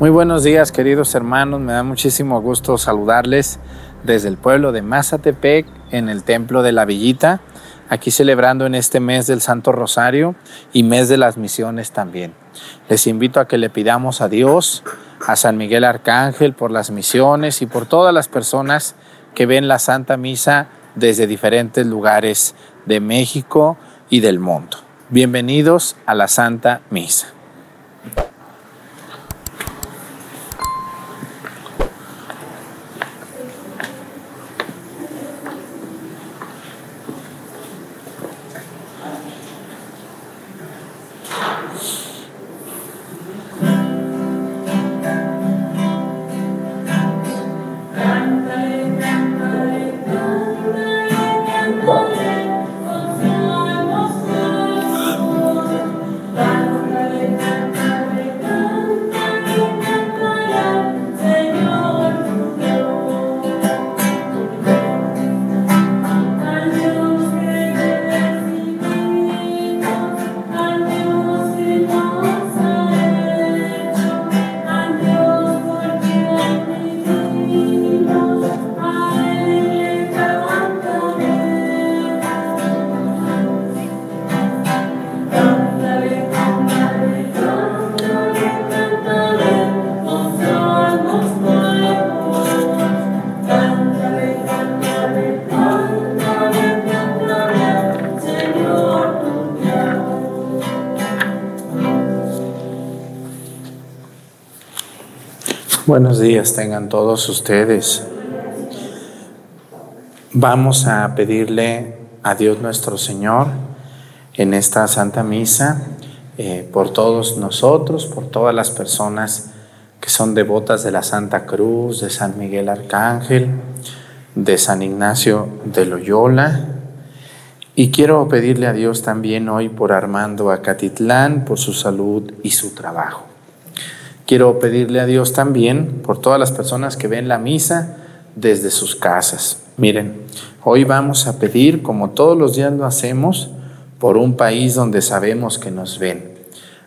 Muy buenos días queridos hermanos, me da muchísimo gusto saludarles desde el pueblo de Mazatepec en el Templo de la Villita, aquí celebrando en este mes del Santo Rosario y mes de las misiones también. Les invito a que le pidamos a Dios, a San Miguel Arcángel por las misiones y por todas las personas que ven la Santa Misa desde diferentes lugares de México y del mundo. Bienvenidos a la Santa Misa. Buenos días tengan todos ustedes. Vamos a pedirle a Dios nuestro Señor en esta Santa Misa eh, por todos nosotros, por todas las personas que son devotas de la Santa Cruz, de San Miguel Arcángel, de San Ignacio de Loyola. Y quiero pedirle a Dios también hoy por Armando Acatitlán, por su salud y su trabajo. Quiero pedirle a Dios también por todas las personas que ven la misa desde sus casas. Miren, hoy vamos a pedir, como todos los días lo hacemos, por un país donde sabemos que nos ven.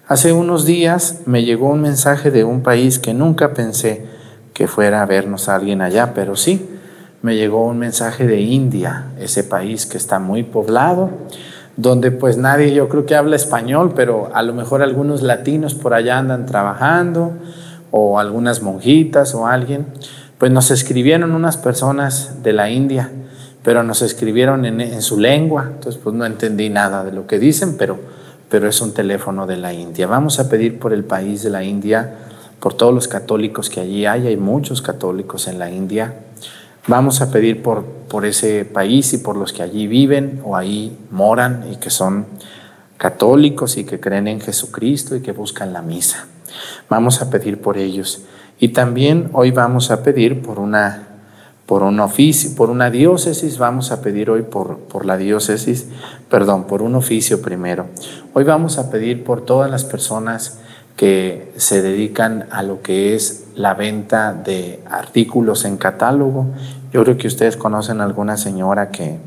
Hace unos días me llegó un mensaje de un país que nunca pensé que fuera a vernos alguien allá, pero sí, me llegó un mensaje de India, ese país que está muy poblado donde pues nadie yo creo que habla español, pero a lo mejor algunos latinos por allá andan trabajando, o algunas monjitas o alguien, pues nos escribieron unas personas de la India, pero nos escribieron en, su lengua, entonces pues no entendí nada de lo que dicen, pero, pero es un teléfono de la India. Vamos a pedir por el país de la India, por todos los católicos que allí hay, hay muchos católicos en la India, Vamos a pedir por, por ese país y por los que allí viven o ahí moran y que son católicos y que creen en Jesucristo y que buscan la misa. Vamos a pedir por ellos. Y también hoy vamos a pedir por una por un oficio, por una diócesis, vamos a pedir hoy por, por la diócesis, perdón, por un oficio primero. Hoy vamos a pedir por todas las personas que se dedican a lo que es la venta de artículos en catálogo. Yo creo que ustedes conocen alguna señora que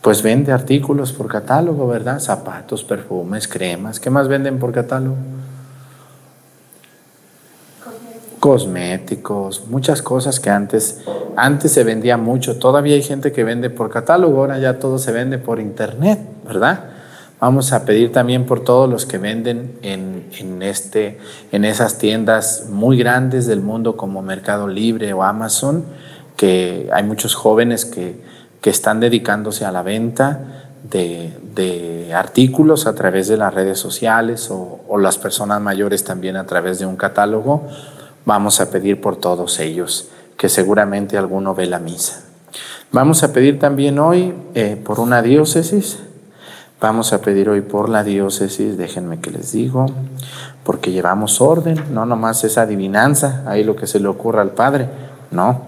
pues vende artículos por catálogo, ¿verdad? Zapatos, perfumes, cremas. ¿Qué más venden por catálogo? Cosméticos, muchas cosas que antes, antes se vendía mucho. Todavía hay gente que vende por catálogo, ahora ya todo se vende por internet, ¿verdad? Vamos a pedir también por todos los que venden en, este, en esas tiendas muy grandes del mundo como Mercado Libre o Amazon, que hay muchos jóvenes que, están dedicándose a la venta de, artículos a través de las redes sociales o, o, las personas mayores también a través de un catálogo. Vamos a pedir por todos ellos, que seguramente alguno ve la misa. Vamos a pedir también hoy eh, por una diócesis Vamos a pedir hoy por la diócesis, déjenme que les digo, porque llevamos orden, no nomás esa adivinanza, ahí lo que se le ocurra al Padre, no,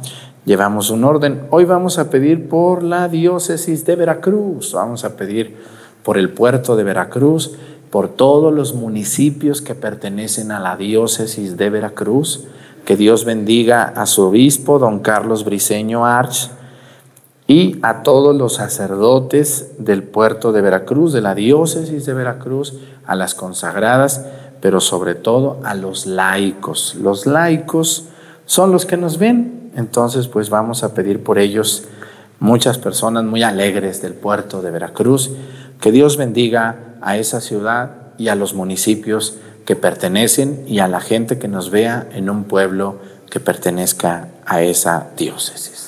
llevamos un orden. Hoy vamos a pedir por la diócesis de Veracruz, vamos a pedir por el puerto de Veracruz, por todos los municipios que pertenecen a la diócesis de Veracruz, que Dios bendiga a su obispo, don Carlos Briceño Arch, y a todos los sacerdotes del puerto de Veracruz, de la diócesis de Veracruz, a las consagradas, pero sobre todo a los laicos. Los laicos son los que nos ven, entonces pues vamos a pedir por ellos muchas personas muy alegres del puerto de Veracruz, que Dios bendiga a esa ciudad y a los municipios que pertenecen y a la gente que nos vea en un pueblo que pertenezca a esa diócesis.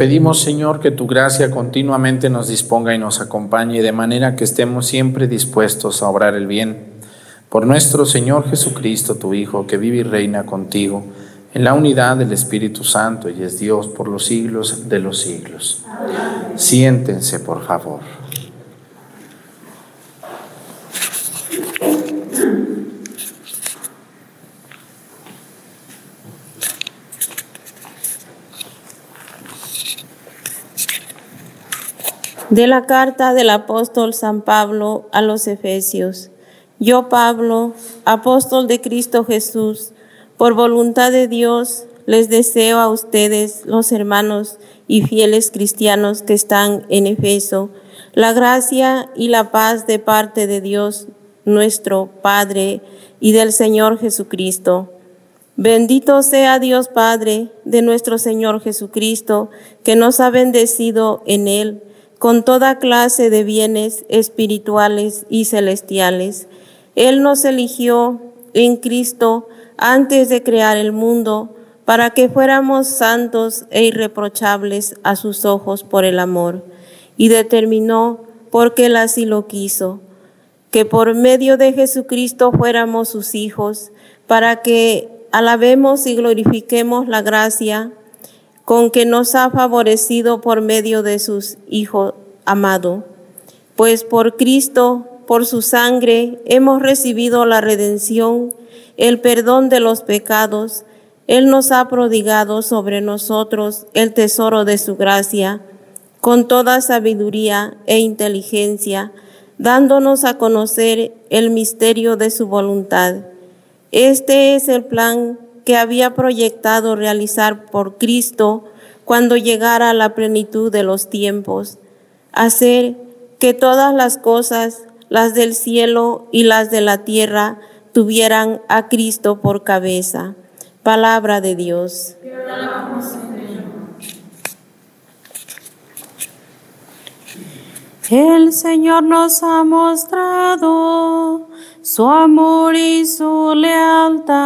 Pedimos, Señor, que tu gracia continuamente nos disponga y nos acompañe de manera que estemos siempre dispuestos a obrar el bien. Por nuestro Señor Jesucristo, tu Hijo, que vive y reina contigo, en la unidad del Espíritu Santo y es Dios por los siglos de los siglos. Siéntense, por favor. De la carta del apóstol San Pablo a los Efesios. Yo, Pablo, apóstol de Cristo Jesús, por voluntad de Dios, les deseo a ustedes, los hermanos y fieles cristianos que están en Efeso, la gracia y la paz de parte de Dios, nuestro Padre, y del Señor Jesucristo. Bendito sea Dios Padre de nuestro Señor Jesucristo, que nos ha bendecido en Él con toda clase de bienes espirituales y celestiales. Él nos eligió en Cristo antes de crear el mundo para que fuéramos santos e irreprochables a sus ojos por el amor, y determinó, porque Él así lo quiso, que por medio de Jesucristo fuéramos sus hijos, para que alabemos y glorifiquemos la gracia con que nos ha favorecido por medio de sus Hijo amado. Pues por Cristo, por su sangre, hemos recibido la redención, el perdón de los pecados. Él nos ha prodigado sobre nosotros el tesoro de su gracia, con toda sabiduría e inteligencia, dándonos a conocer el misterio de su voluntad. Este es el plan que había proyectado realizar por Cristo cuando llegara a la plenitud de los tiempos, hacer que todas las cosas, las del cielo y las de la tierra, tuvieran a Cristo por cabeza. Palabra de Dios. El Señor nos ha mostrado su amor y su lealtad.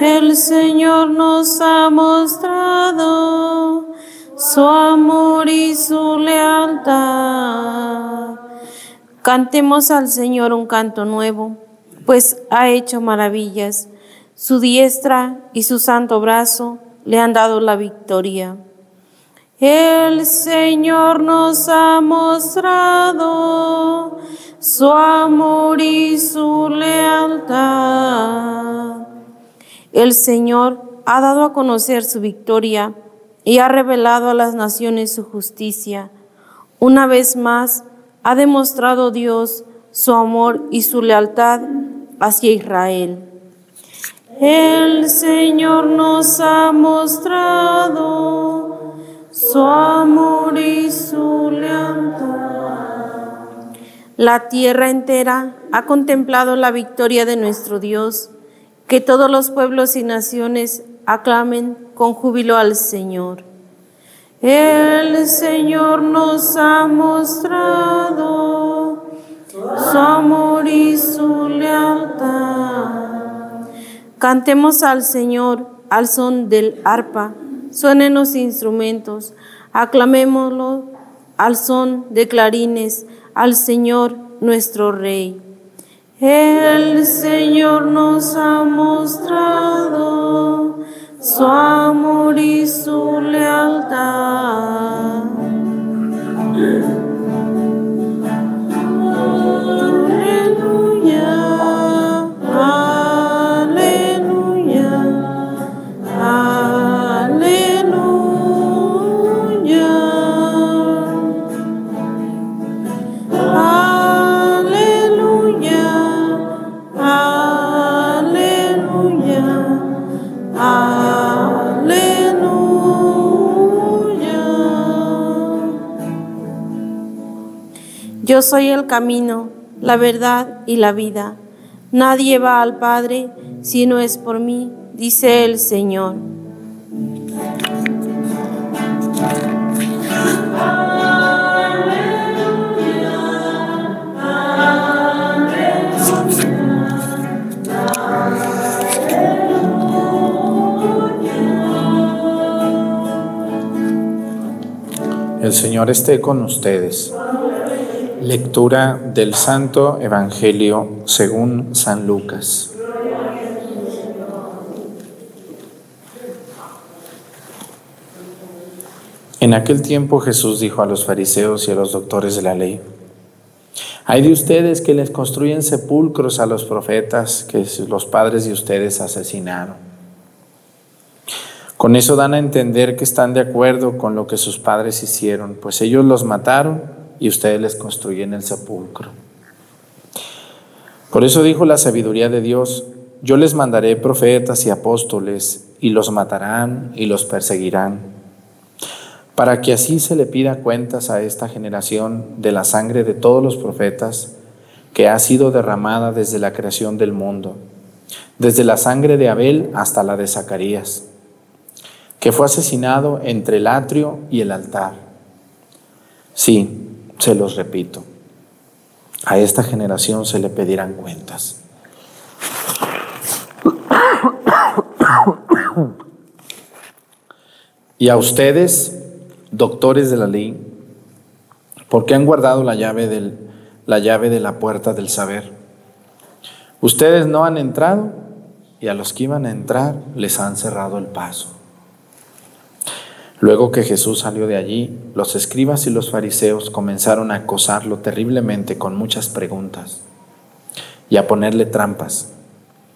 El Señor nos ha mostrado su amor y su lealtad. Cantemos al Señor un canto nuevo, pues ha hecho maravillas. Su diestra y su santo brazo le han dado la victoria. El Señor nos ha mostrado su amor y su lealtad. El Señor ha dado a conocer su victoria y ha revelado a las naciones su justicia. Una vez más, ha demostrado Dios su amor y su lealtad hacia Israel. El Señor nos ha mostrado su amor y su lealtad. La tierra entera ha contemplado la victoria de nuestro Dios. Que todos los pueblos y naciones aclamen con júbilo al Señor. El Señor nos ha mostrado su amor y su lealtad. Cantemos al Señor al son del arpa, suenen los instrumentos, aclamémoslo al son de clarines, al Señor nuestro Rey. El Señor nos ha mostrado su amor y su lealtad. Yo soy el camino, la verdad y la vida. Nadie va al Padre si no es por mí, dice el Señor. El Señor esté con ustedes. Lectura del Santo Evangelio según San Lucas. En aquel tiempo Jesús dijo a los fariseos y a los doctores de la ley, hay de ustedes que les construyen sepulcros a los profetas que los padres de ustedes asesinaron. Con eso dan a entender que están de acuerdo con lo que sus padres hicieron, pues ellos los mataron y ustedes les construyen el sepulcro. Por eso dijo la sabiduría de Dios, yo les mandaré profetas y apóstoles y los matarán y los perseguirán, para que así se le pida cuentas a esta generación de la sangre de todos los profetas que ha sido derramada desde la creación del mundo, desde la sangre de Abel hasta la de Zacarías, que fue asesinado entre el atrio y el altar. Sí, se los repito, a esta generación se le pedirán cuentas. Y a ustedes, doctores de la ley, porque han guardado la llave, la llave de la puerta del saber. Ustedes no han entrado y a los que iban a entrar les han cerrado el paso. Luego que Jesús salió de allí, los escribas y los fariseos comenzaron a acosarlo terriblemente con muchas preguntas y a ponerle trampas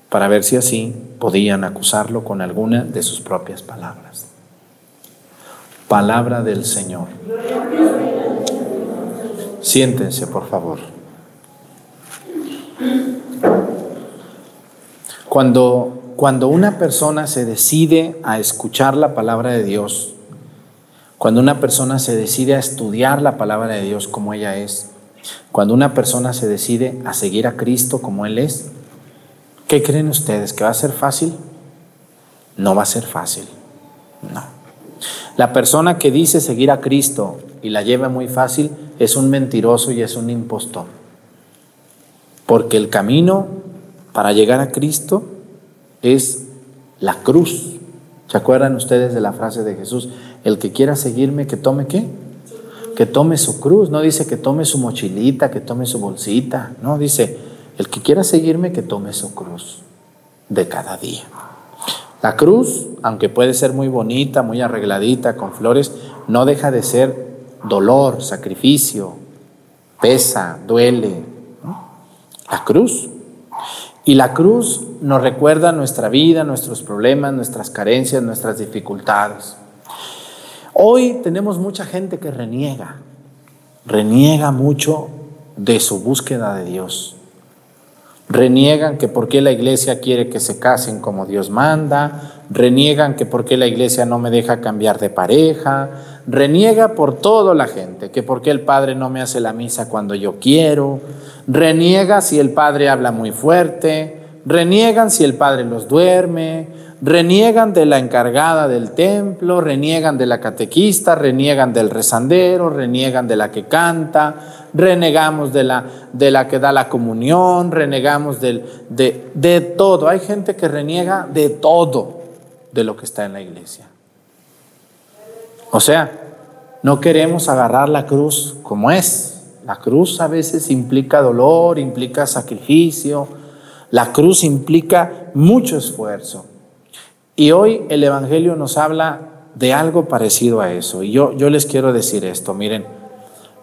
para ver si así podían acusarlo con alguna de sus propias palabras. Palabra del Señor. Siéntense, por favor. Cuando, cuando una persona se decide a escuchar la palabra de Dios, cuando una persona se decide a estudiar la palabra de Dios como ella es, cuando una persona se decide a seguir a Cristo como Él es, ¿qué creen ustedes? ¿Que va a ser fácil? No va a ser fácil. No. La persona que dice seguir a Cristo y la lleva muy fácil es un mentiroso y es un impostor. Porque el camino para llegar a Cristo es la cruz. ¿Se acuerdan ustedes de la frase de Jesús? El que quiera seguirme, que tome qué? Que tome su cruz. No dice que tome su mochilita, que tome su bolsita. No, dice, el que quiera seguirme, que tome su cruz de cada día. La cruz, aunque puede ser muy bonita, muy arregladita, con flores, no deja de ser dolor, sacrificio, pesa, duele, La cruz. Y la cruz nos recuerda nuestra vida, nuestros problemas, nuestras carencias, nuestras dificultades. Hoy tenemos mucha gente que reniega, reniega mucho de su búsqueda de Dios. Reniegan que por qué la iglesia quiere que se casen como Dios manda, reniegan que por qué la iglesia no me deja cambiar de pareja, reniega por toda la gente, que por qué el padre no me hace la misa cuando yo quiero, reniega si el padre habla muy fuerte, reniegan si el padre los duerme, reniegan de la encargada del templo, reniegan de la catequista, reniegan del rezandero, reniegan de la que canta, renegamos de la, de la que da la comunión, renegamos del, de, de todo. Hay gente que reniega de todo de lo que está en la iglesia. O sea, no queremos agarrar la cruz como es. La cruz a veces implica dolor, implica sacrificio, la cruz implica mucho esfuerzo. Y hoy el Evangelio nos habla de algo parecido a eso. Y yo, yo les quiero decir esto, miren,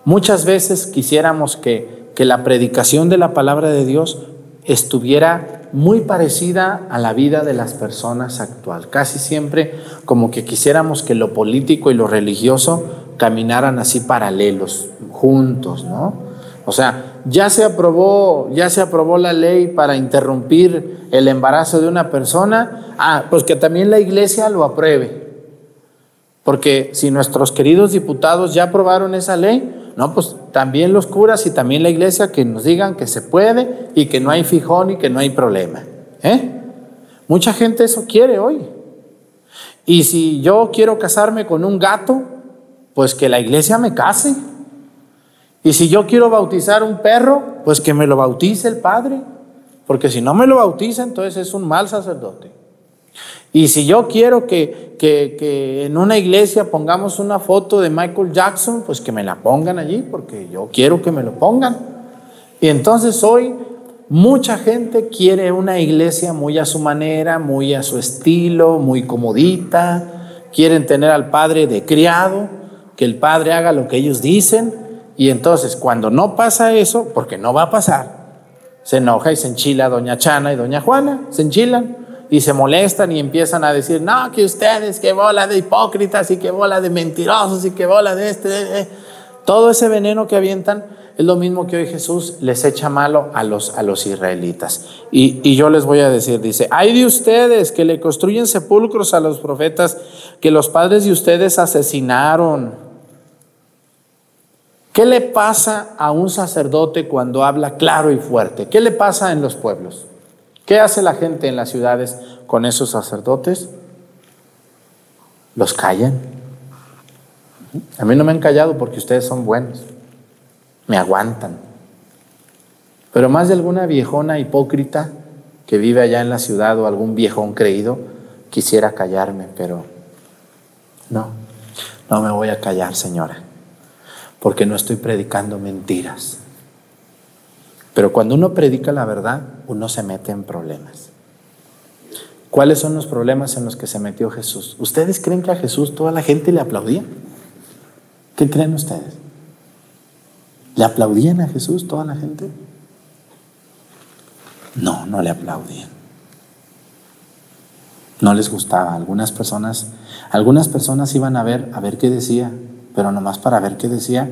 muchas veces quisiéramos que, que la predicación de la palabra de Dios estuviera muy parecida a la vida de las personas actual. Casi siempre como que quisiéramos que lo político y lo religioso caminaran así paralelos, juntos, ¿no? O sea, ya se aprobó, ya se aprobó la ley para interrumpir el embarazo de una persona, ah, pues que también la iglesia lo apruebe. Porque si nuestros queridos diputados ya aprobaron esa ley, no, pues también los curas y también la iglesia que nos digan que se puede y que no hay fijón y que no hay problema. ¿eh? Mucha gente eso quiere hoy. Y si yo quiero casarme con un gato, pues que la iglesia me case. Y si yo quiero bautizar un perro, pues que me lo bautice el padre. Porque si no me lo bautiza, entonces es un mal sacerdote. Y si yo quiero que, que, en una iglesia pongamos una foto de Michael Jackson, pues que me la pongan allí, porque yo quiero que me lo pongan. Y entonces hoy mucha gente quiere una iglesia muy a su manera, muy a su estilo, muy comodita. Quieren tener al padre de criado, que el padre haga lo que ellos dicen. Y entonces cuando no pasa eso, porque no va a pasar, se enoja y se enchila doña Chana y doña Juana, se enchilan y se molestan y empiezan a decir, no, que ustedes, que bola de hipócritas y que bola de mentirosos y que bola de este. Todo ese veneno que avientan es lo mismo que hoy Jesús les echa malo a los, a los israelitas. Y, y yo les voy a decir, dice, hay de ustedes que le construyen sepulcros a los profetas que los padres de ustedes asesinaron. ¿Qué le pasa a un sacerdote cuando habla claro y fuerte? ¿Qué le pasa en los pueblos? ¿Qué hace la gente en las ciudades con esos sacerdotes? Los callan. A mí no me han callado porque ustedes son buenos. Me aguantan. Pero más de alguna viejona hipócrita que vive allá en la ciudad o algún viejón creído quisiera callarme, pero no, no me voy a callar, señora, porque no estoy predicando mentiras. Pero cuando uno predica la verdad, uno se mete en problemas. ¿Cuáles son los problemas en los que se metió Jesús? ¿Ustedes creen que a Jesús toda la gente le aplaudía? ¿Qué creen ustedes? ¿Le aplaudían a Jesús toda la gente? No, no le aplaudían. No les gustaba. Algunas personas, algunas personas iban a ver a ver qué decía, pero nomás para ver qué decía.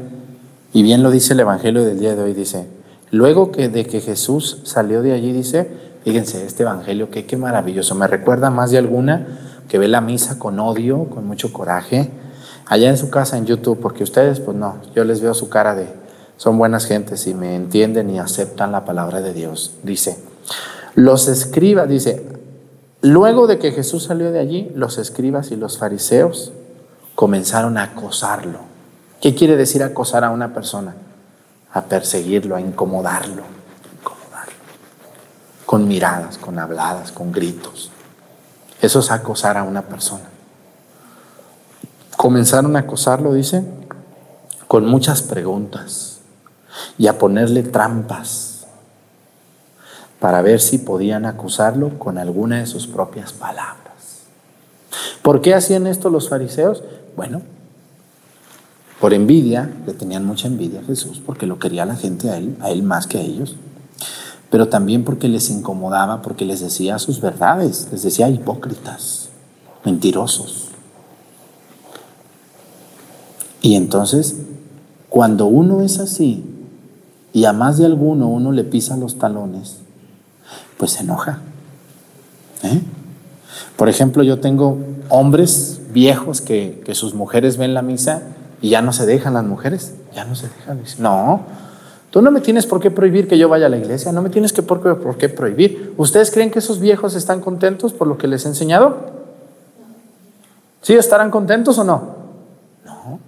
Y bien lo dice el Evangelio del día de hoy, dice, Luego que de que Jesús salió de allí, dice, fíjense, este evangelio, qué, qué maravilloso, me recuerda más de alguna que ve la misa con odio, con mucho coraje, allá en su casa en YouTube, porque ustedes, pues no, yo les veo su cara de, son buenas gentes y me entienden y aceptan la palabra de Dios. Dice, los escribas, dice, luego de que Jesús salió de allí, los escribas y los fariseos comenzaron a acosarlo. ¿Qué quiere decir acosar a una persona? a perseguirlo, a incomodarlo, incomodarlo, con miradas, con habladas, con gritos. Eso es acosar a una persona. Comenzaron a acosarlo, dice, con muchas preguntas y a ponerle trampas para ver si podían acusarlo con alguna de sus propias palabras. ¿Por qué hacían esto los fariseos? Bueno, por envidia, le tenían mucha envidia a Jesús porque lo quería la gente a él, a él más que a ellos. pero también porque les incomodaba, porque les decía sus verdades, les decía hipócritas, mentirosos. Y entonces, cuando uno es así, y a más de alguno uno le pisa los talones, pues se enoja. ¿eh? Por ejemplo, yo tengo hombres viejos que, sus mujeres ven la misa y ya no se dejan las mujeres, ya no se dejan. No, tú no me tienes por qué prohibir que yo vaya a la iglesia, no me tienes que por, por qué prohibir. ¿Ustedes creen que esos viejos están contentos por lo que les he enseñado? ¿Sí estarán contentos o no? No.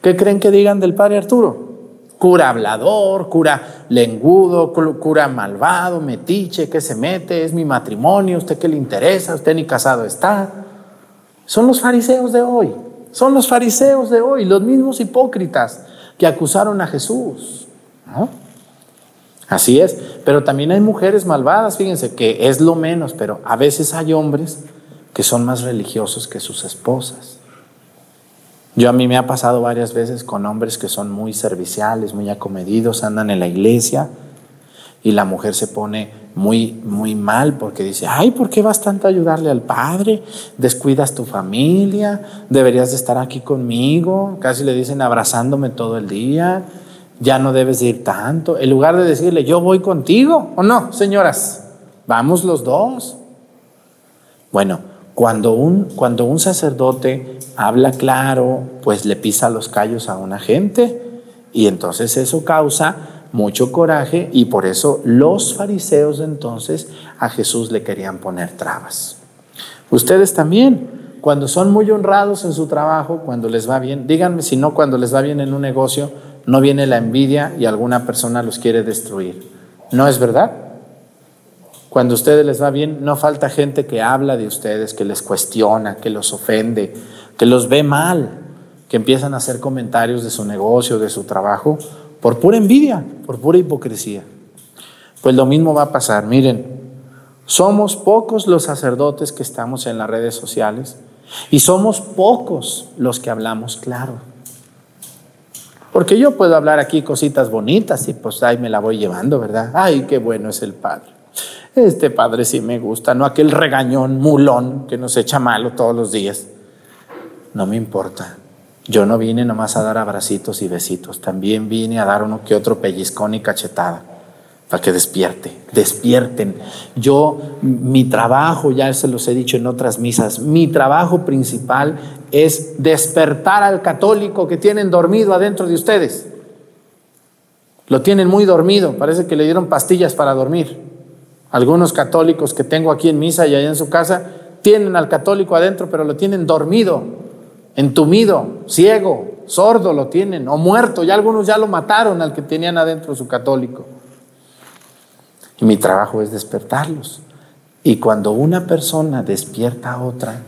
¿Qué creen que digan del padre Arturo? Cura hablador, cura lengudo, cura malvado, metiche, que se mete, es mi matrimonio, usted qué le interesa, usted ni casado está. Son los fariseos de hoy, son los fariseos de hoy, los mismos hipócritas que acusaron a Jesús. Así es, pero también hay mujeres malvadas, fíjense que es lo menos, pero a veces hay hombres que son más religiosos que sus esposas. Yo a mí me ha pasado varias veces con hombres que son muy serviciales, muy acomedidos, andan en la iglesia y la mujer se pone muy, muy mal porque dice, ay, ¿por qué vas tanto a ayudarle al padre? Descuidas tu familia, deberías de estar aquí conmigo, casi le dicen abrazándome todo el día, ya no debes de ir tanto, en lugar de decirle, yo voy contigo, ¿o no, señoras? Vamos los dos. Bueno, cuando un, cuando un sacerdote habla claro, pues le pisa los callos a una gente y entonces eso causa mucho coraje y por eso los fariseos entonces a Jesús le querían poner trabas. Ustedes también, cuando son muy honrados en su trabajo, cuando les va bien, díganme si no cuando les va bien en un negocio, no viene la envidia y alguna persona los quiere destruir. ¿No es verdad? Cuando a ustedes les va bien, no falta gente que habla de ustedes, que les cuestiona, que los ofende, que los ve mal, que empiezan a hacer comentarios de su negocio, de su trabajo, por pura envidia, por pura hipocresía. Pues lo mismo va a pasar. Miren, somos pocos los sacerdotes que estamos en las redes sociales y somos pocos los que hablamos claro. Porque yo puedo hablar aquí cositas bonitas y pues ahí me la voy llevando, ¿verdad? Ay, qué bueno es el Padre. Este padre sí me gusta, no aquel regañón mulón que nos echa malo todos los días. No me importa. Yo no vine nomás a dar abracitos y besitos, también vine a dar uno que otro pellizcón y cachetada para que despierte, despierten. Yo, mi trabajo, ya se los he dicho en otras misas, mi trabajo principal es despertar al católico que tienen dormido adentro de ustedes. Lo tienen muy dormido, parece que le dieron pastillas para dormir. Algunos católicos que tengo aquí en misa y allá en su casa tienen al católico adentro, pero lo tienen dormido, entumido, ciego, sordo lo tienen, o muerto. Ya algunos ya lo mataron al que tenían adentro su católico. Y mi trabajo es despertarlos. Y cuando una persona despierta a otra,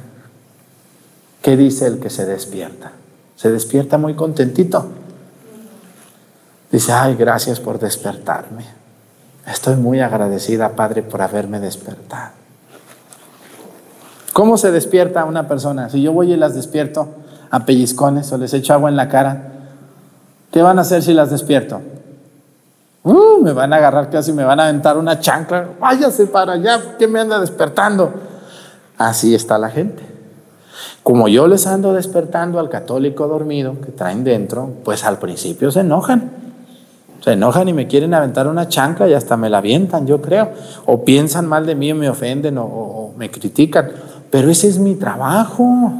¿qué dice el que se despierta? Se despierta muy contentito. Dice, ay, gracias por despertarme. Estoy muy agradecida, Padre, por haberme despertado. ¿Cómo se despierta una persona? Si yo voy y las despierto a pellizcones o les echo agua en la cara, ¿qué van a hacer si las despierto? Uh, me van a agarrar casi, me van a aventar una chancla. Váyase para allá, ¿qué me anda despertando? Así está la gente. Como yo les ando despertando al católico dormido que traen dentro, pues al principio se enojan se enojan y me quieren aventar una chanca y hasta me la avientan, yo creo. O piensan mal de mí me ofenden o, me critican. Pero ese es mi trabajo.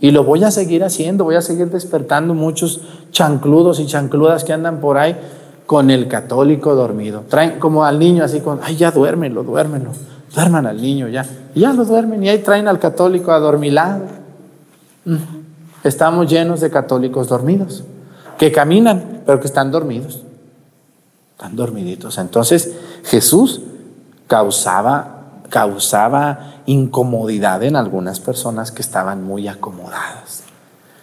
Y lo voy a seguir haciendo, voy a seguir despertando muchos chancludos y chancludas que andan por ahí con el católico dormido. Traen como al niño así con, ay, ya duérmelo, duérmelo. Duerman al niño ya. Ya lo duermen y ahí traen al católico adormilado. Mm. Estamos llenos de católicos dormidos, que caminan, pero que están dormidos. Están dormiditos. Entonces Jesús causaba, causaba incomodidad en algunas personas que estaban muy acomodadas.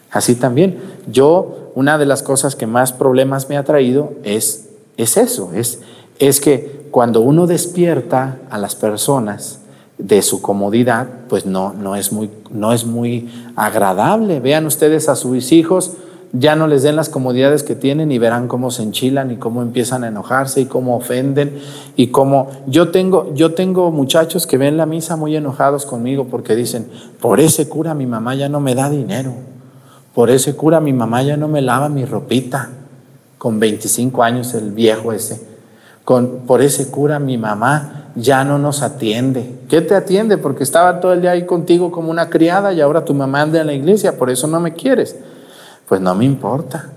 Así también, yo, una de las cosas que más problemas me ha traído es, es eso, es, es que cuando uno despierta a las personas de su comodidad, pues no, no, es muy, no es muy agradable. Vean ustedes a sus hijos ya no les den las comodidades que tienen y verán cómo se enchilan y cómo empiezan a enojarse y cómo ofenden y cómo yo tengo yo tengo muchachos que ven la misa muy enojados conmigo porque dicen, "Por ese cura mi mamá ya no me da dinero. Por ese cura mi mamá ya no me lava mi ropita." Con 25 años el viejo ese. Con por ese cura mi mamá ya no nos atiende. ¿Qué te atiende? Porque estaba todo el día ahí contigo como una criada y ahora tu mamá anda en la iglesia, por eso no me quieres. Pues no me importa.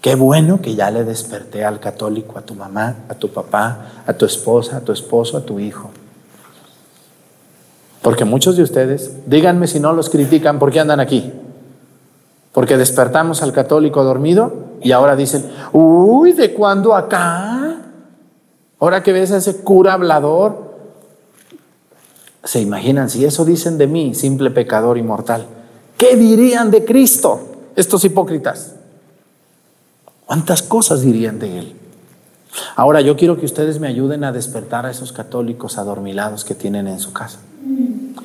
Qué bueno que ya le desperté al católico, a tu mamá, a tu papá, a tu esposa, a tu esposo, a tu hijo. Porque muchos de ustedes, díganme si no los critican, ¿por qué andan aquí? Porque despertamos al católico dormido y ahora dicen, uy, ¿de cuándo acá? Ahora que ves a ese cura hablador, se imaginan, si eso dicen de mí, simple pecador inmortal, ¿qué dirían de Cristo? Estos hipócritas? ¿Cuántas cosas dirían de él? Ahora yo quiero que ustedes me ayuden a despertar a esos católicos adormilados que tienen en su casa.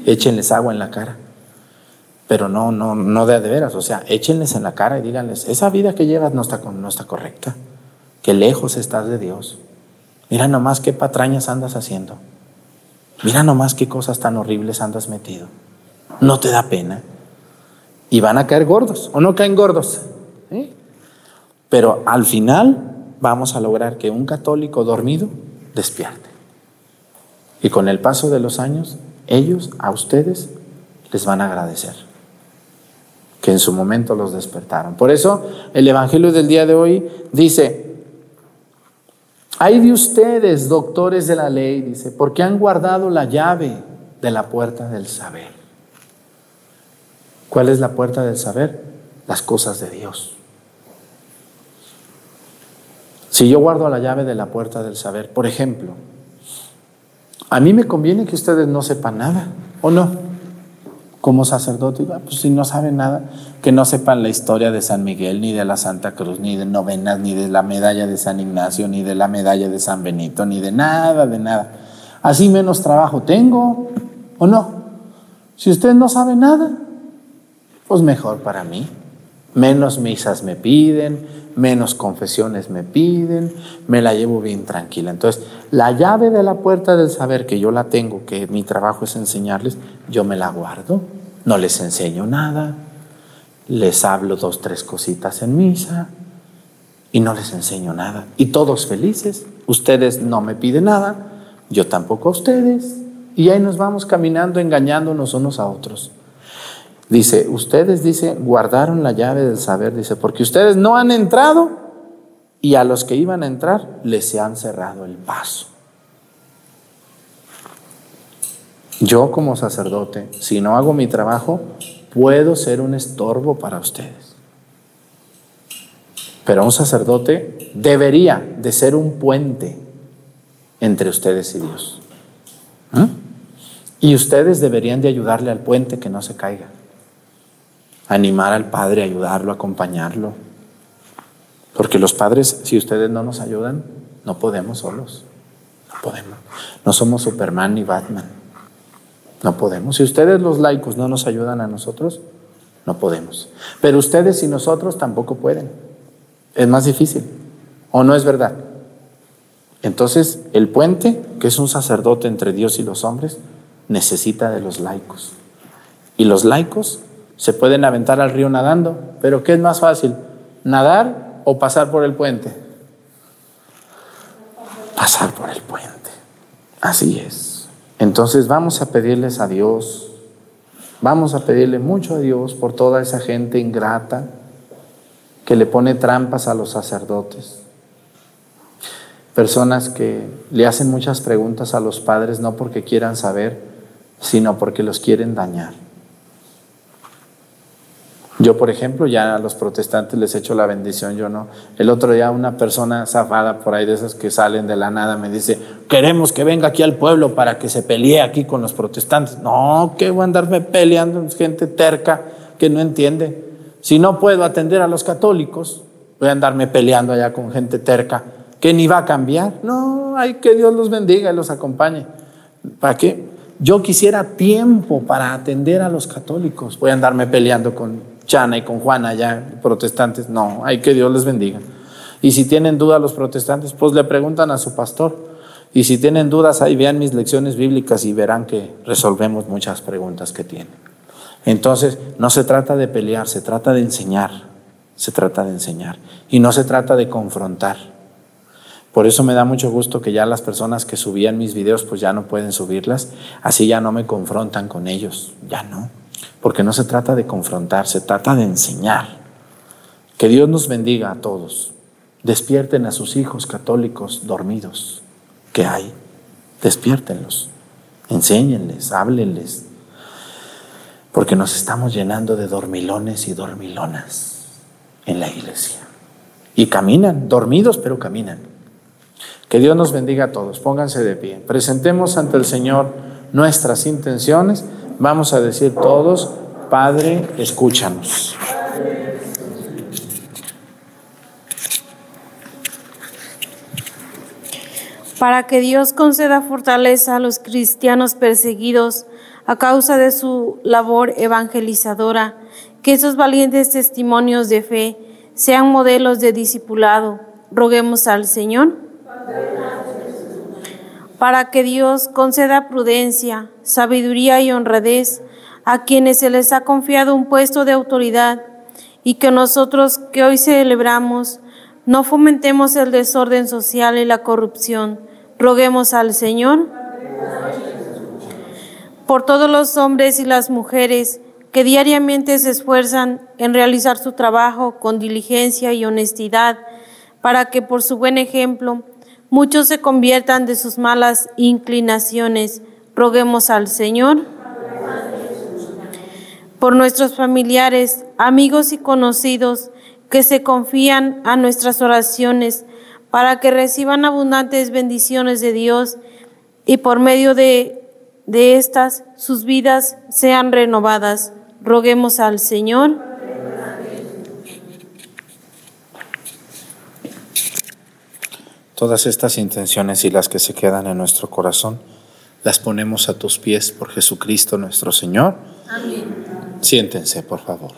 Échenles agua en la cara. Pero no, no, no de, de veras. O sea, échenles en la cara y díganles, esa vida que llevas no está, no está correcta. Que lejos estás de Dios. Mira nomás qué patrañas andas haciendo. Mira nomás qué cosas tan horribles andas metido. No te da pena y van a caer gordos o no caen gordos. Pero al final vamos a lograr que un católico dormido despierte. Y con el paso de los años, ellos a ustedes les van a agradecer que en su momento los despertaron. Por eso el Evangelio del día de hoy dice, hay de ustedes, doctores de la ley, dice, porque han guardado la llave de la puerta del saber. ¿Cuál es la puerta del saber? Las cosas de Dios. Si yo guardo la llave de la puerta del saber, por ejemplo, a mí me conviene que ustedes no sepan nada, ¿o no? Como sacerdote, ah, pues si no saben nada, que no sepan la historia de San Miguel, ni de la Santa Cruz, ni de novenas, ni de la medalla de San Ignacio, ni de la medalla de San Benito, ni de nada, de nada. Así menos trabajo tengo, ¿o no? Si usted no sabe nada, pues mejor para mí. Menos misas me piden, menos confesiones me piden, me la llevo bien tranquila. Entonces, la llave de la puerta del saber que yo la tengo, que mi trabajo es enseñarles, yo me la guardo, no les enseño nada, les hablo dos, tres cositas en misa y no les enseño nada. Y todos felices, ustedes no me piden nada, yo tampoco a ustedes. Y ahí nos vamos caminando engañándonos unos a otros. Dice, ustedes, dice, guardaron la llave del saber, dice, porque ustedes no han entrado y a los que iban a entrar les se han cerrado el paso. Yo como sacerdote, si no hago mi trabajo, puedo ser un estorbo para ustedes. Pero un sacerdote debería de ser un puente entre ustedes y Dios. ¿Mm? Y ustedes deberían de ayudarle al puente que no se caiga animar al Padre, ayudarlo, acompañarlo. Porque los padres, si ustedes no nos ayudan, no podemos solos. No podemos. No somos Superman ni Batman. No podemos. Si ustedes los laicos no nos ayudan a nosotros, no podemos. Pero ustedes y nosotros tampoco pueden. Es más difícil. ¿O no es verdad? Entonces, el puente, que es un sacerdote entre Dios y los hombres, necesita de los laicos. Y los laicos se pueden aventar al río nadando, pero ¿qué es más fácil? ¿Nadar o pasar por el puente? Pasar por el puente. Así es. Entonces vamos a pedirles a Dios, vamos a pedirle mucho a Dios por toda esa gente ingrata que le pone trampas a los sacerdotes. Personas que le hacen muchas preguntas a los padres no porque quieran saber, sino porque los quieren dañar. Yo, por ejemplo, ya a los protestantes les echo la bendición, yo no. El otro día una persona zafada por ahí de esas que salen de la nada me dice, queremos que venga aquí al pueblo para que se pelee aquí con los protestantes. No, que voy a andarme peleando, gente terca que no entiende. Si no puedo atender a los católicos, voy a andarme peleando allá con gente terca que ni va a cambiar. No, hay que Dios los bendiga y los acompañe. ¿Para qué? Yo quisiera tiempo para atender a los católicos. Voy a andarme peleando con Chana y con Juana ya protestantes. No, hay que Dios les bendiga. Y si tienen duda los protestantes, pues le preguntan a su pastor. Y si tienen dudas, ahí vean mis lecciones bíblicas y verán que resolvemos muchas preguntas que tienen. Entonces, no se trata de pelear, se trata de enseñar. Se trata de enseñar. Y no se trata de confrontar. Por eso me da mucho gusto que ya las personas que subían mis videos, pues ya no pueden subirlas. Así ya no me confrontan con ellos. Ya no. Porque no se trata de confrontar, se trata de enseñar. Que Dios nos bendiga a todos. Despierten a sus hijos católicos dormidos. ¿Qué hay? Despiértenlos. Enséñenles, háblenles. Porque nos estamos llenando de dormilones y dormilonas en la iglesia. Y caminan, dormidos, pero caminan. Que Dios nos bendiga a todos. Pónganse de pie. Presentemos ante el Señor nuestras intenciones. Vamos a decir todos, Padre, escúchanos. para que Dios conceda fortaleza a los cristianos perseguidos a causa de su labor evangelizadora, que esos valientes testimonios de fe sean modelos de discipulado. Roguemos al Señor. Para que Dios conceda prudencia, sabiduría y honradez a quienes se les ha confiado un puesto de autoridad y que nosotros que hoy celebramos no fomentemos el desorden social y la corrupción, Roguemos al Señor por todos los hombres y las mujeres que diariamente se esfuerzan en realizar su trabajo con diligencia y honestidad, para que por su buen ejemplo muchos se conviertan de sus malas inclinaciones. Roguemos al Señor. Por nuestros familiares, amigos y conocidos que se confían a nuestras oraciones, para que reciban abundantes bendiciones de Dios y por medio de, de estas sus vidas sean renovadas. Roguemos al Señor. Todas estas intenciones y las que se quedan en nuestro corazón, las ponemos a tus pies por Jesucristo nuestro Señor. Amén. Siéntense, por favor.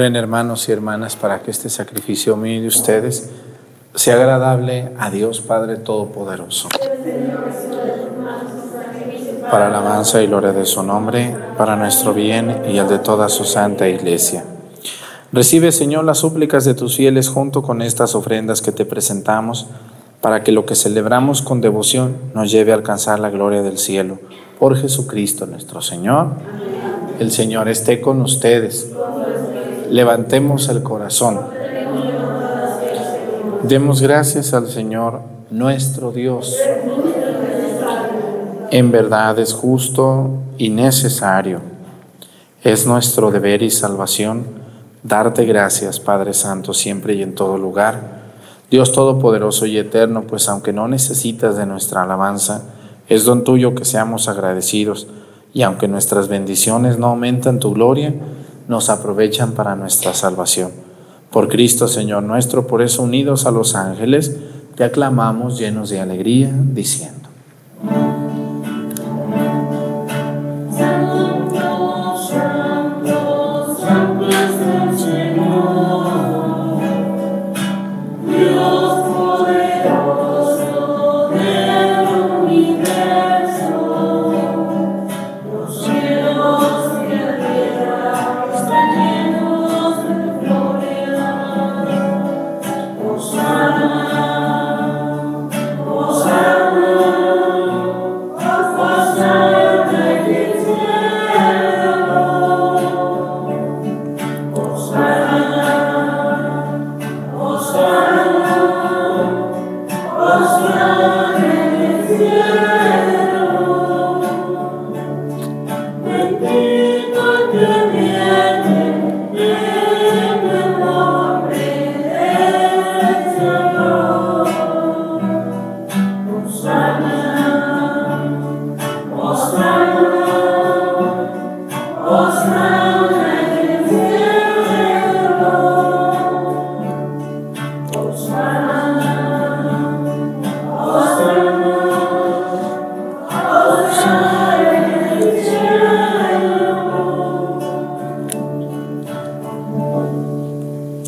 Oren hermanos y hermanas para que este sacrificio mío de ustedes sea agradable a Dios Padre Todopoderoso. Para la alabanza y gloria de su nombre, para nuestro bien y el de toda su santa iglesia. Recibe, Señor, las súplicas de tus fieles junto con estas ofrendas que te presentamos, para que lo que celebramos con devoción nos lleve a alcanzar la gloria del cielo. Por Jesucristo nuestro Señor. El Señor esté con ustedes levantemos el corazón. Demos gracias al Señor nuestro Dios. En verdad es justo y necesario. Es nuestro deber y salvación darte gracias, Padre Santo, siempre y en todo lugar. Dios Todopoderoso y Eterno, pues aunque no necesitas de nuestra alabanza, es don tuyo que seamos agradecidos, y aunque nuestras bendiciones no aumentan tu gloria, nos aprovechan para nuestra salvación. Por Cristo, Señor nuestro, por eso unidos a los ángeles, te aclamamos llenos de alegría, diciendo.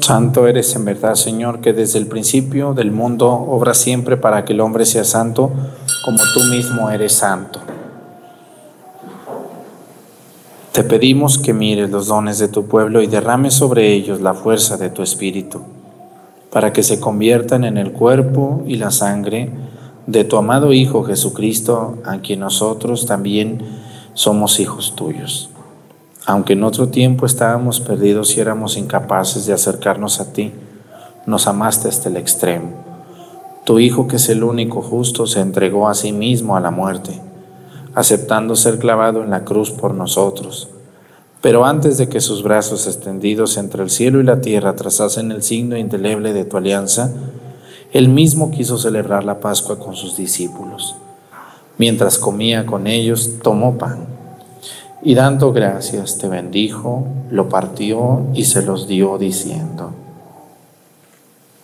Santo eres en verdad, Señor, que desde el principio del mundo obra siempre para que el hombre sea santo, como tú mismo eres santo. Te pedimos que mires los dones de tu pueblo y derrames sobre ellos la fuerza de tu espíritu, para que se conviertan en el cuerpo y la sangre de tu amado Hijo Jesucristo, a quien nosotros también somos hijos tuyos. Aunque en otro tiempo estábamos perdidos y éramos incapaces de acercarnos a ti, nos amaste hasta el extremo. Tu Hijo, que es el único justo, se entregó a sí mismo a la muerte, aceptando ser clavado en la cruz por nosotros. Pero antes de que sus brazos extendidos entre el cielo y la tierra trazasen el signo indeleble de tu alianza, él mismo quiso celebrar la Pascua con sus discípulos. Mientras comía con ellos, tomó pan y dando gracias te bendijo, lo partió y se los dio diciendo,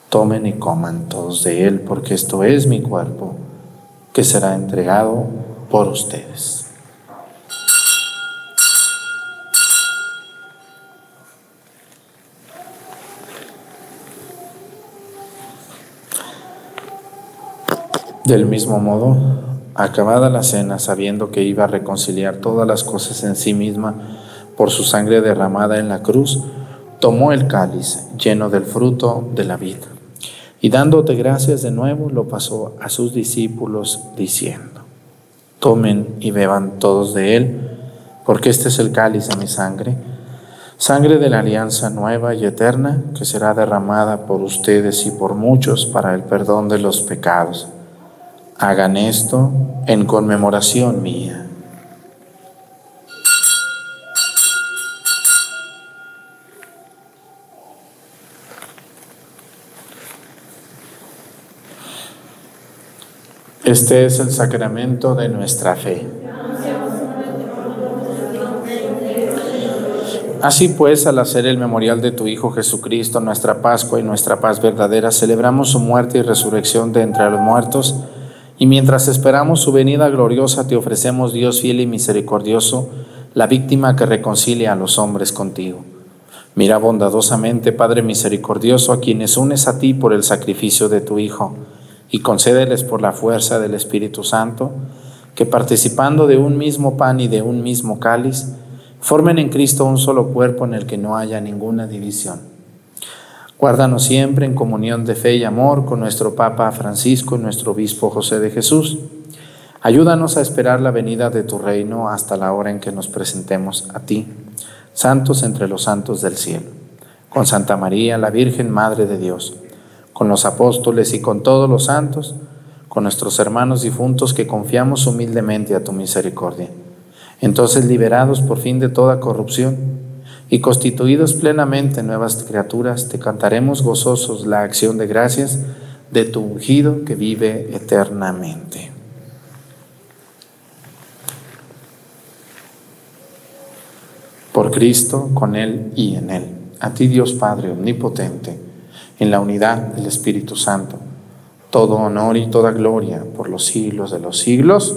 tomen y coman todos de él, porque esto es mi cuerpo, que será entregado por ustedes. Del mismo modo, Acabada la cena, sabiendo que iba a reconciliar todas las cosas en sí misma por su sangre derramada en la cruz, tomó el cáliz lleno del fruto de la vida y dándote gracias de nuevo lo pasó a sus discípulos diciendo, tomen y beban todos de él, porque este es el cáliz de mi sangre, sangre de la alianza nueva y eterna que será derramada por ustedes y por muchos para el perdón de los pecados Hagan esto en conmemoración mía. Este es el sacramento de nuestra fe. Así pues, al hacer el memorial de tu Hijo Jesucristo, nuestra Pascua y nuestra paz verdadera, celebramos su muerte y resurrección de entre los muertos y mientras esperamos su venida gloriosa, te ofrecemos, Dios fiel y misericordioso, la víctima que reconcilia a los hombres contigo. Mira bondadosamente, Padre misericordioso, a quienes unes a ti por el sacrificio de tu Hijo, y concédeles por la fuerza del Espíritu Santo, que participando de un mismo pan y de un mismo cáliz, formen en Cristo un solo cuerpo en el que no haya ninguna división Guárdanos siempre en comunión de fe y amor con nuestro Papa Francisco y nuestro Obispo José de Jesús. Ayúdanos a esperar la venida de tu reino hasta la hora en que nos presentemos a ti, santos entre los santos del cielo, con Santa María, la Virgen Madre de Dios, con los apóstoles y con todos los santos, con nuestros hermanos difuntos que confiamos humildemente a tu misericordia. Entonces, liberados por fin de toda corrupción, y constituidos plenamente nuevas criaturas, te cantaremos gozosos la acción de gracias de tu ungido que vive eternamente. Por Cristo, con Él y en Él. a ti Dios Padre Omnipotente, en la unidad del Espíritu Santo, todo honor y toda gloria por los siglos de los siglos.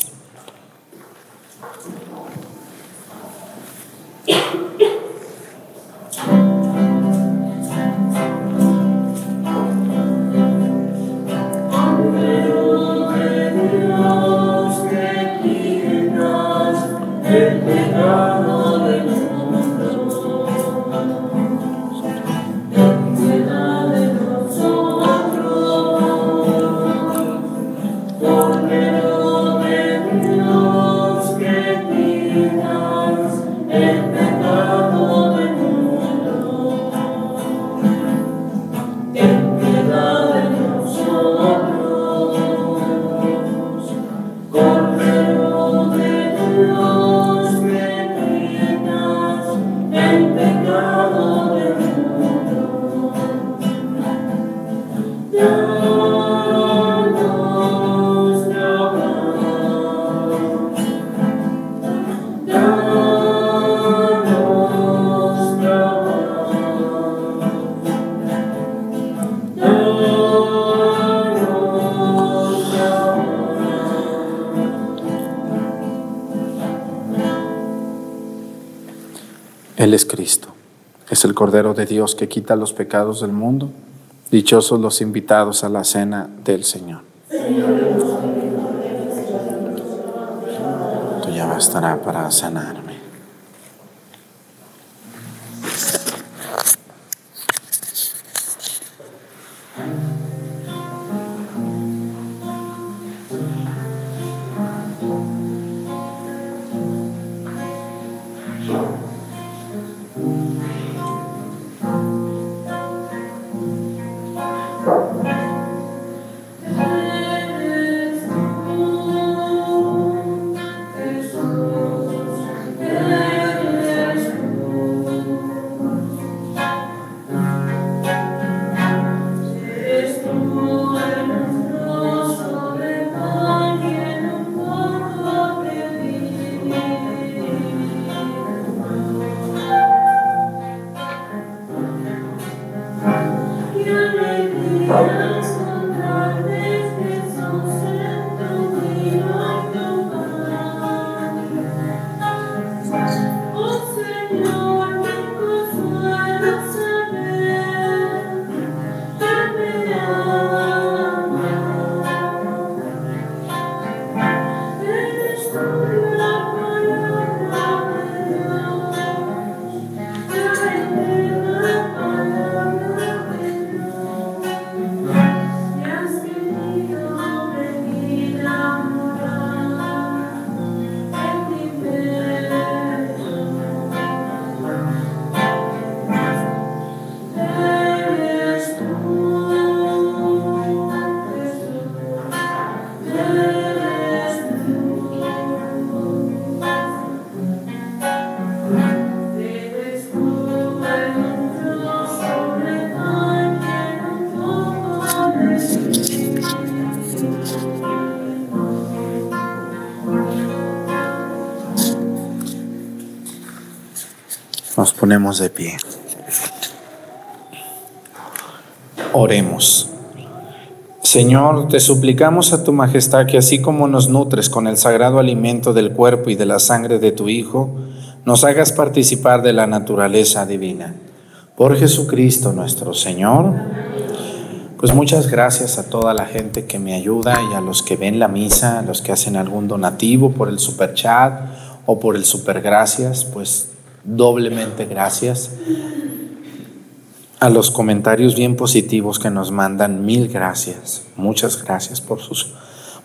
Cordero de Dios que quita los pecados del mundo. Dichosos los invitados a la cena del Señor. Tú ya bastará para sanarme. De pie. Oremos. Señor, te suplicamos a tu majestad que así como nos nutres con el sagrado alimento del cuerpo y de la sangre de tu Hijo, nos hagas participar de la naturaleza divina. Por Jesucristo nuestro Señor. Pues muchas gracias a toda la gente que me ayuda y a los que ven la misa, a los que hacen algún donativo por el super chat o por el super gracias, pues doblemente gracias. A los comentarios bien positivos que nos mandan, mil gracias. Muchas gracias por sus,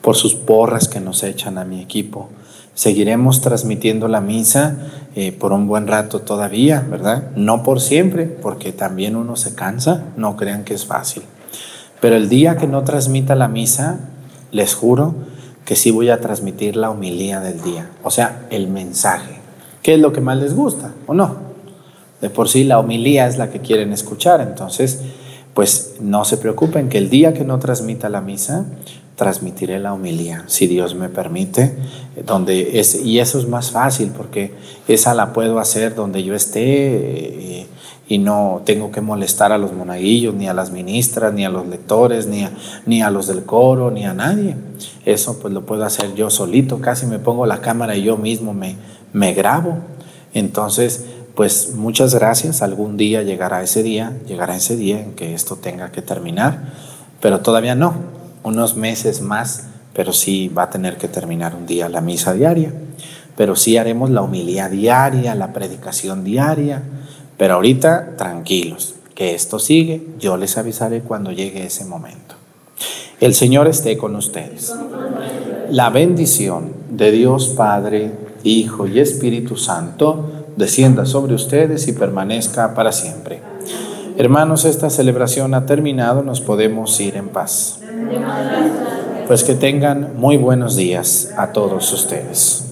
por sus porras que nos echan a mi equipo. Seguiremos transmitiendo la misa eh, por un buen rato todavía, ¿verdad? No por siempre, porque también uno se cansa, no crean que es fácil. Pero el día que no transmita la misa, les juro que sí voy a transmitir la homilía del día, o sea, el mensaje. ¿Qué es lo que más les gusta o no? De por sí la homilía es la que quieren escuchar, entonces, pues no se preocupen que el día que no transmita la misa, transmitiré la homilía, si Dios me permite, donde es, y eso es más fácil porque esa la puedo hacer donde yo esté. Eh, y no tengo que molestar a los monaguillos, ni a las ministras, ni a los lectores, ni a, ni a los del coro, ni a nadie. Eso pues lo puedo hacer yo solito, casi me pongo la cámara y yo mismo me, me grabo. Entonces, pues muchas gracias, algún día llegará ese día, llegará ese día en que esto tenga que terminar, pero todavía no, unos meses más, pero sí va a tener que terminar un día la misa diaria, pero sí haremos la humildad diaria, la predicación diaria, pero ahorita, tranquilos, que esto sigue, yo les avisaré cuando llegue ese momento. El Señor esté con ustedes. La bendición de Dios Padre, Hijo y Espíritu Santo descienda sobre ustedes y permanezca para siempre. Hermanos, esta celebración ha terminado, nos podemos ir en paz. Pues que tengan muy buenos días a todos ustedes.